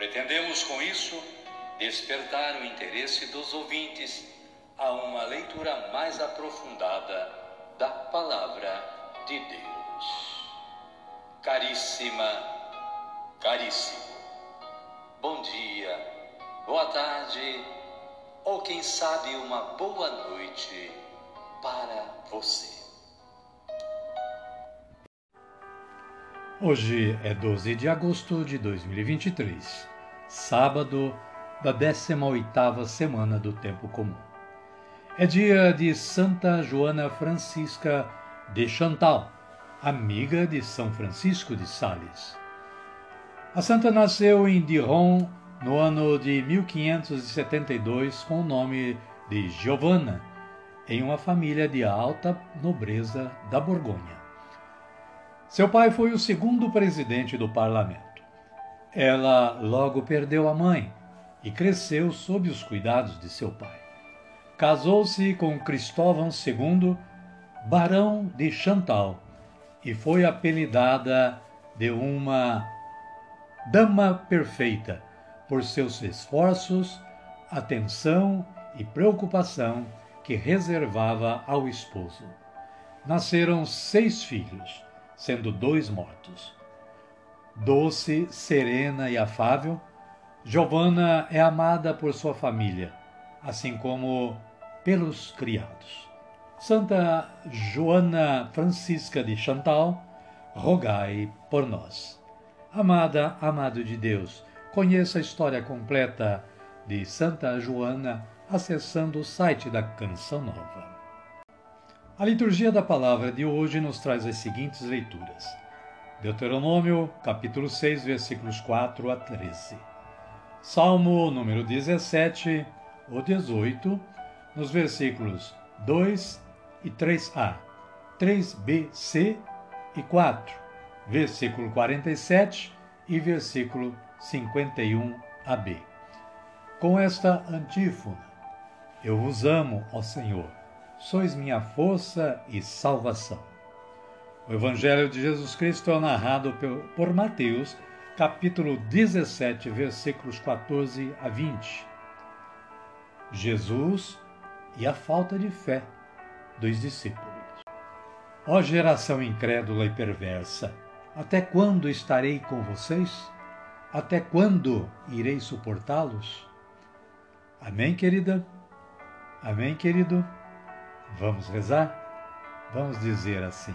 Pretendemos com isso despertar o interesse dos ouvintes a uma leitura mais aprofundada da Palavra de Deus. Caríssima, caríssimo, bom dia, boa tarde ou quem sabe uma boa noite para você. Hoje é 12 de agosto de 2023, sábado da 18ª semana do tempo comum. É dia de Santa Joana Francisca de Chantal, amiga de São Francisco de Sales. A santa nasceu em Dijon no ano de 1572 com o nome de Giovanna, em uma família de alta nobreza da Borgonha. Seu pai foi o segundo presidente do parlamento. Ela logo perdeu a mãe e cresceu sob os cuidados de seu pai. Casou-se com Cristóvão II, barão de Chantal, e foi apelidada de uma dama perfeita por seus esforços, atenção e preocupação que reservava ao esposo. Nasceram seis filhos sendo dois mortos. Doce, serena e afável, Giovanna é amada por sua família, assim como pelos criados. Santa Joana Francisca de Chantal, rogai por nós. Amada, amado de Deus, conheça a história completa de Santa Joana acessando o site da Canção Nova. A liturgia da palavra de hoje nos traz as seguintes leituras. Deuteronômio, capítulo 6, versículos 4 a 13. Salmo número 17 ou 18, nos versículos 2 e 3a, 3b, c e 4, versículo 47 e versículo 51ab. Com esta antífona: Eu vos amo, ó Senhor sois minha força e salvação. O Evangelho de Jesus Cristo é narrado por Mateus, capítulo 17, versículos 14 a 20. Jesus e a falta de fé dos discípulos. Ó geração incrédula e perversa, até quando estarei com vocês? Até quando irei suportá-los? Amém, querida? Amém, querido? Vamos rezar? Vamos dizer assim: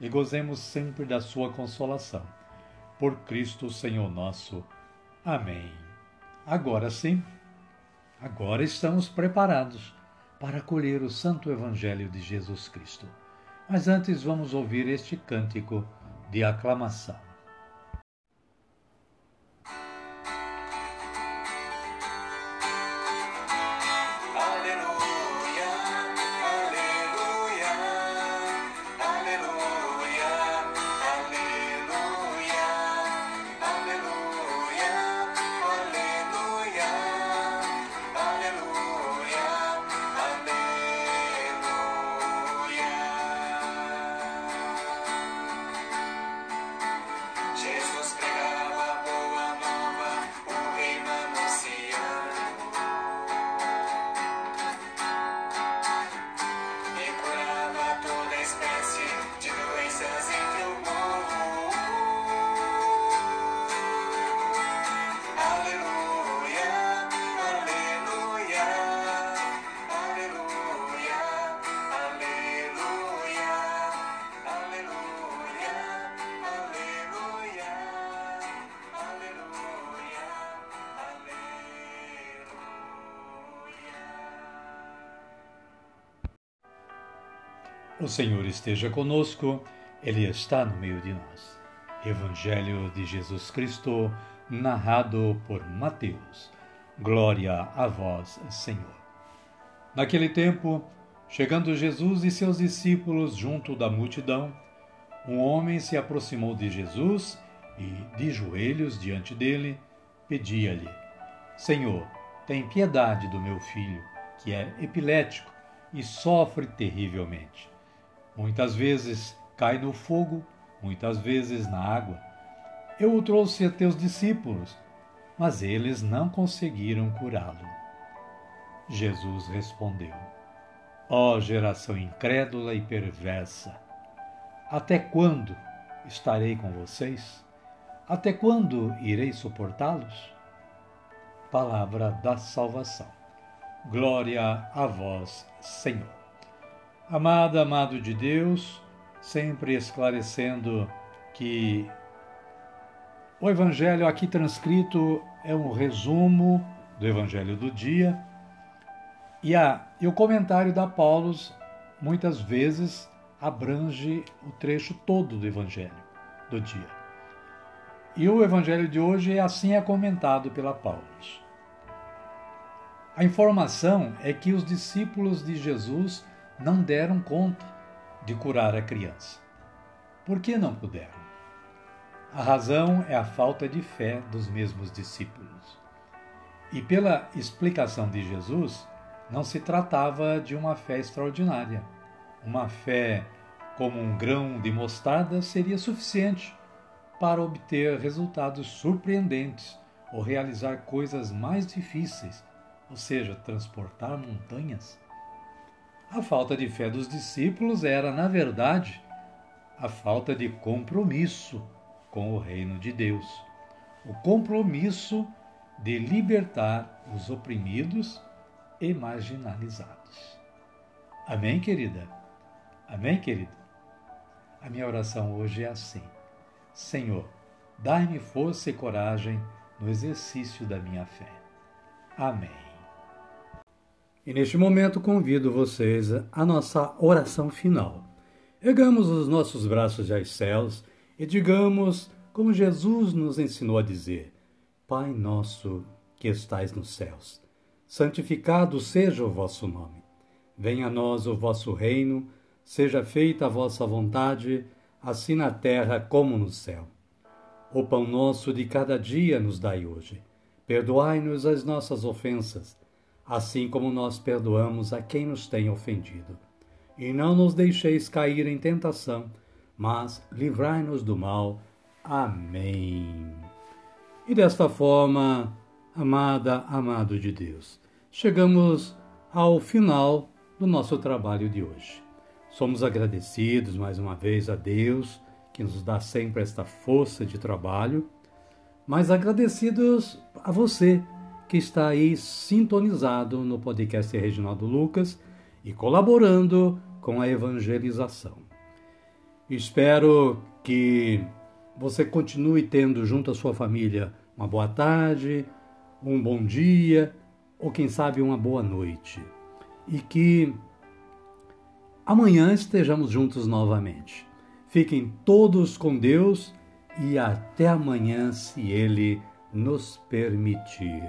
e gozemos sempre da sua consolação. Por Cristo Senhor nosso. Amém. Agora sim, agora estamos preparados para acolher o Santo Evangelho de Jesus Cristo. Mas antes vamos ouvir este cântico de aclamação. O Senhor esteja conosco, Ele está no meio de nós. Evangelho de Jesus Cristo, narrado por Mateus. Glória a vós, Senhor. Naquele tempo, chegando Jesus e seus discípulos junto da multidão, um homem se aproximou de Jesus e, de joelhos diante dele, pedia-lhe: Senhor, tem piedade do meu filho, que é epilético e sofre terrivelmente. Muitas vezes cai no fogo, muitas vezes na água. Eu o trouxe a teus discípulos, mas eles não conseguiram curá-lo. Jesus respondeu: Ó oh, geração incrédula e perversa, até quando estarei com vocês? Até quando irei suportá-los? Palavra da salvação. Glória a vós, Senhor. Amada, amado de Deus, sempre esclarecendo que o Evangelho aqui transcrito é um resumo do Evangelho do dia e, a, e o comentário da Paulus muitas vezes abrange o trecho todo do Evangelho do dia. E o Evangelho de hoje assim é comentado pela Paulus. A informação é que os discípulos de Jesus não deram conta de curar a criança. Por que não puderam? A razão é a falta de fé dos mesmos discípulos. E pela explicação de Jesus, não se tratava de uma fé extraordinária. Uma fé como um grão de mostarda seria suficiente para obter resultados surpreendentes ou realizar coisas mais difíceis, ou seja, transportar montanhas. A falta de fé dos discípulos era, na verdade, a falta de compromisso com o reino de Deus. O compromisso de libertar os oprimidos e marginalizados. Amém, querida? Amém, querido? A minha oração hoje é assim: Senhor, dai-me força e coragem no exercício da minha fé. Amém. E neste momento convido vocês à nossa oração final. Ergamos os nossos braços aos céus e digamos, como Jesus nos ensinou a dizer: Pai nosso que estais nos céus, santificado seja o vosso nome. Venha a nós o vosso reino, seja feita a vossa vontade, assim na terra como no céu. O pão nosso de cada dia nos dai hoje. Perdoai-nos as nossas ofensas assim como nós perdoamos a quem nos tem ofendido. E não nos deixeis cair em tentação, mas livrai-nos do mal. Amém. E desta forma, amada, amado de Deus, chegamos ao final do nosso trabalho de hoje. Somos agradecidos mais uma vez a Deus, que nos dá sempre esta força de trabalho, mas agradecidos a você que está aí sintonizado no podcast Reginaldo Lucas e colaborando com a evangelização. Espero que você continue tendo junto à sua família uma boa tarde, um bom dia ou quem sabe uma boa noite. E que amanhã estejamos juntos novamente. Fiquem todos com Deus e até amanhã, se Ele nos permitir.